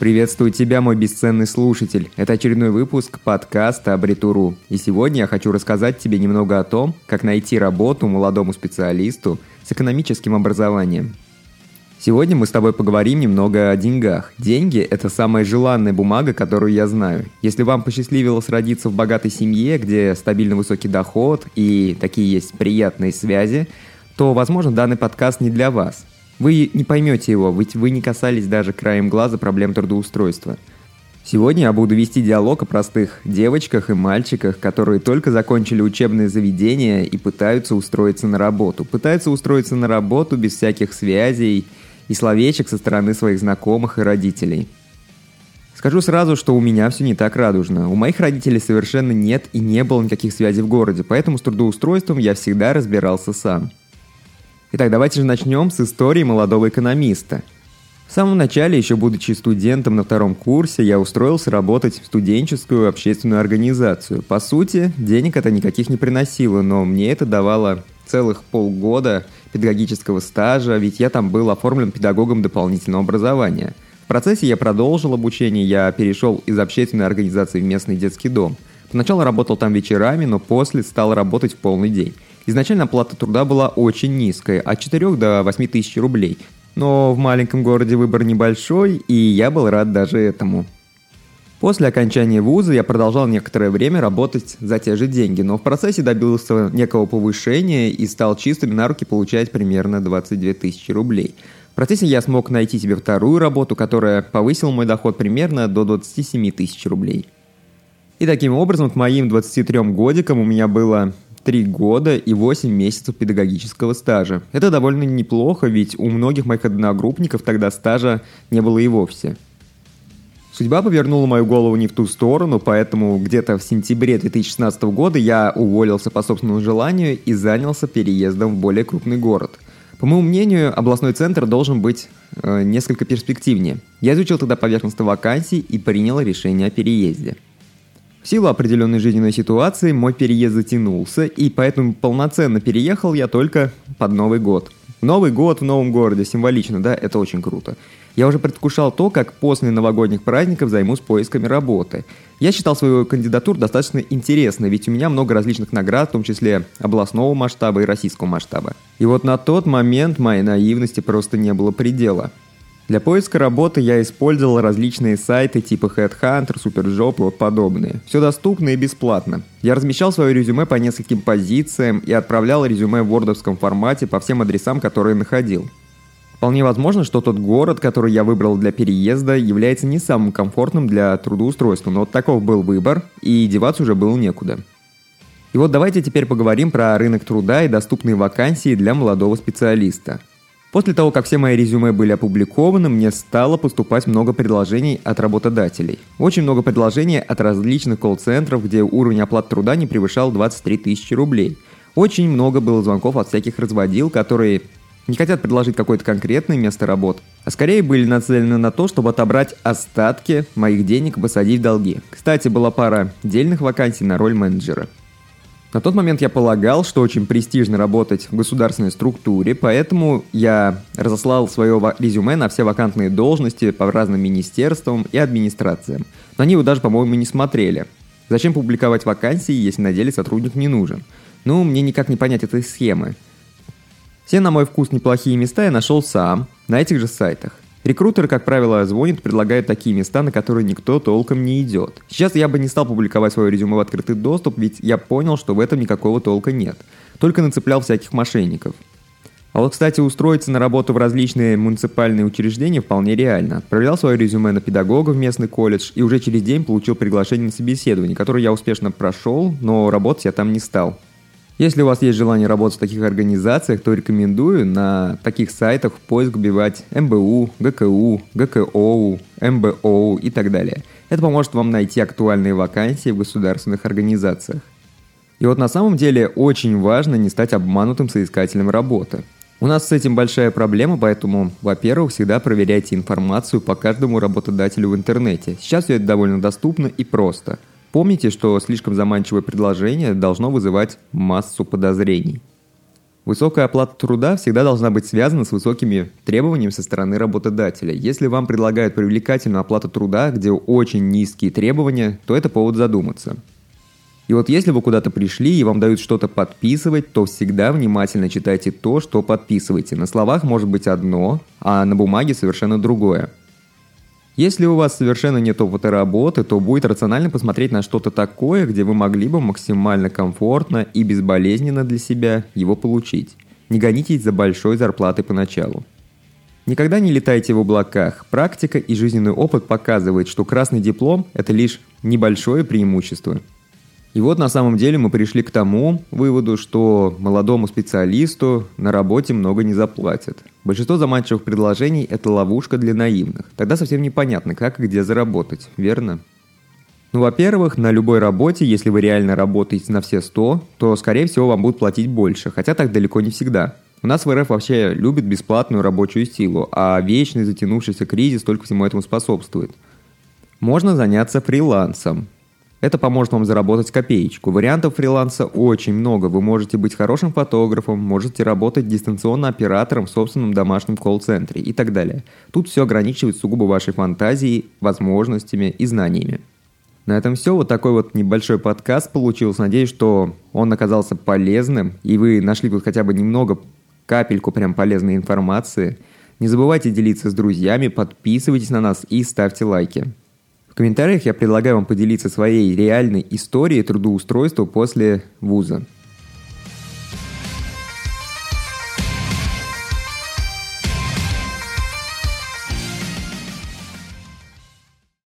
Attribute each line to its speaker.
Speaker 1: Приветствую тебя, мой бесценный слушатель. Это очередной выпуск подкаста Абритуру. И сегодня я хочу рассказать тебе немного о том, как найти работу молодому специалисту с экономическим образованием. Сегодня мы с тобой поговорим немного о деньгах. Деньги – это самая желанная бумага, которую я знаю. Если вам посчастливилось родиться в богатой семье, где стабильно высокий доход и такие есть приятные связи, то, возможно, данный подкаст не для вас. Вы не поймете его, ведь вы не касались даже краем глаза проблем трудоустройства. Сегодня я буду вести диалог о простых девочках и мальчиках, которые только закончили учебное заведение и пытаются устроиться на работу. Пытаются устроиться на работу без всяких связей и словечек со стороны своих знакомых и родителей. Скажу сразу, что у меня все не так радужно. У моих родителей совершенно нет и не было никаких связей в городе, поэтому с трудоустройством я всегда разбирался сам. Итак, давайте же начнем с истории молодого экономиста. В самом начале, еще будучи студентом на втором курсе, я устроился работать в студенческую общественную организацию. По сути, денег это никаких не приносило, но мне это давало целых полгода педагогического стажа, ведь я там был оформлен педагогом дополнительного образования. В процессе я продолжил обучение, я перешел из общественной организации в местный детский дом. Поначалу работал там вечерами, но после стал работать в полный день. Изначально оплата труда была очень низкая, от 4 до 8 тысяч рублей. Но в маленьком городе выбор небольшой, и я был рад даже этому. После окончания вуза я продолжал некоторое время работать за те же деньги, но в процессе добился некого повышения и стал чистыми на руки получать примерно 22 тысячи рублей. В процессе я смог найти себе вторую работу, которая повысила мой доход примерно до 27 тысяч рублей. И таким образом к моим 23 годикам у меня было 3 года и 8 месяцев педагогического стажа. Это довольно неплохо, ведь у многих моих одногруппников тогда стажа не было и вовсе. Судьба повернула мою голову не в ту сторону, поэтому где-то в сентябре 2016 года я уволился по собственному желанию и занялся переездом в более крупный город. По моему мнению, областной центр должен быть э, несколько перспективнее. Я изучил тогда поверхностно вакансий и принял решение о переезде. В силу определенной жизненной ситуации мой переезд затянулся, и поэтому полноценно переехал я только под Новый год. Новый год в новом городе, символично, да, это очень круто. Я уже предвкушал то, как после новогодних праздников займусь поисками работы. Я считал свою кандидатуру достаточно интересной, ведь у меня много различных наград, в том числе областного масштаба и российского масштаба. И вот на тот момент моей наивности просто не было предела. Для поиска работы я использовал различные сайты типа Headhunter, Superjob и вот подобные. Все доступно и бесплатно. Я размещал свое резюме по нескольким позициям и отправлял резюме в вордовском формате по всем адресам, которые находил. Вполне возможно, что тот город, который я выбрал для переезда, является не самым комфортным для трудоустройства, но вот таков был выбор, и деваться уже было некуда. И вот давайте теперь поговорим про рынок труда и доступные вакансии для молодого специалиста – После того, как все мои резюме были опубликованы, мне стало поступать много предложений от работодателей. Очень много предложений от различных колл-центров, где уровень оплаты труда не превышал 23 тысячи рублей. Очень много было звонков от всяких разводил, которые не хотят предложить какое-то конкретное место работы, а скорее были нацелены на то, чтобы отобрать остатки моих денег и посадить в долги. Кстати, была пара дельных вакансий на роль менеджера – на тот момент я полагал, что очень престижно работать в государственной структуре, поэтому я разослал свое резюме на все вакантные должности по разным министерствам и администрациям. Но они его даже, по-моему, не смотрели. Зачем публиковать вакансии, если на деле сотрудник не нужен? Ну, мне никак не понять этой схемы. Все, на мой вкус, неплохие места я нашел сам, на этих же сайтах. Рекрутеры, как правило, звонят, предлагают такие места, на которые никто толком не идет. Сейчас я бы не стал публиковать свое резюме в открытый доступ, ведь я понял, что в этом никакого толка нет. Только нацеплял всяких мошенников. А вот, кстати, устроиться на работу в различные муниципальные учреждения вполне реально. Отправлял свое резюме на педагога в местный колледж и уже через день получил приглашение на собеседование, которое я успешно прошел, но работать я там не стал. Если у вас есть желание работать в таких организациях, то рекомендую на таких сайтах в поиск вбивать МБУ, ГКУ, ГКОУ, МБОУ и так далее. Это поможет вам найти актуальные вакансии в государственных организациях. И вот на самом деле очень важно не стать обманутым соискателем работы. У нас с этим большая проблема, поэтому, во-первых, всегда проверяйте информацию по каждому работодателю в интернете. Сейчас все это довольно доступно и просто – Помните, что слишком заманчивое предложение должно вызывать массу подозрений. Высокая оплата труда всегда должна быть связана с высокими требованиями со стороны работодателя. Если вам предлагают привлекательную оплату труда, где очень низкие требования, то это повод задуматься. И вот если вы куда-то пришли и вам дают что-то подписывать, то всегда внимательно читайте то, что подписываете. На словах может быть одно, а на бумаге совершенно другое. Если у вас совершенно нет опыта работы, то будет рационально посмотреть на что-то такое, где вы могли бы максимально комфортно и безболезненно для себя его получить. Не гонитесь за большой зарплатой поначалу. Никогда не летайте в облаках. Практика и жизненный опыт показывает, что красный диплом – это лишь небольшое преимущество – и вот на самом деле мы пришли к тому выводу, что молодому специалисту на работе много не заплатят. Большинство заманчивых предложений – это ловушка для наивных. Тогда совсем непонятно, как и где заработать, верно? Ну, во-первых, на любой работе, если вы реально работаете на все 100, то, скорее всего, вам будут платить больше, хотя так далеко не всегда. У нас в РФ вообще любят бесплатную рабочую силу, а вечный затянувшийся кризис только всему этому способствует. Можно заняться фрилансом. Это поможет вам заработать копеечку. Вариантов фриланса очень много. Вы можете быть хорошим фотографом, можете работать дистанционно оператором в собственном домашнем колл-центре и так далее. Тут все ограничивает сугубо вашей фантазией, возможностями и знаниями. На этом все. Вот такой вот небольшой подкаст получился. Надеюсь, что он оказался полезным, и вы нашли тут хотя бы немного, капельку прям полезной информации. Не забывайте делиться с друзьями, подписывайтесь на нас и ставьте лайки. В комментариях я предлагаю вам поделиться своей реальной историей трудоустройства после вуза.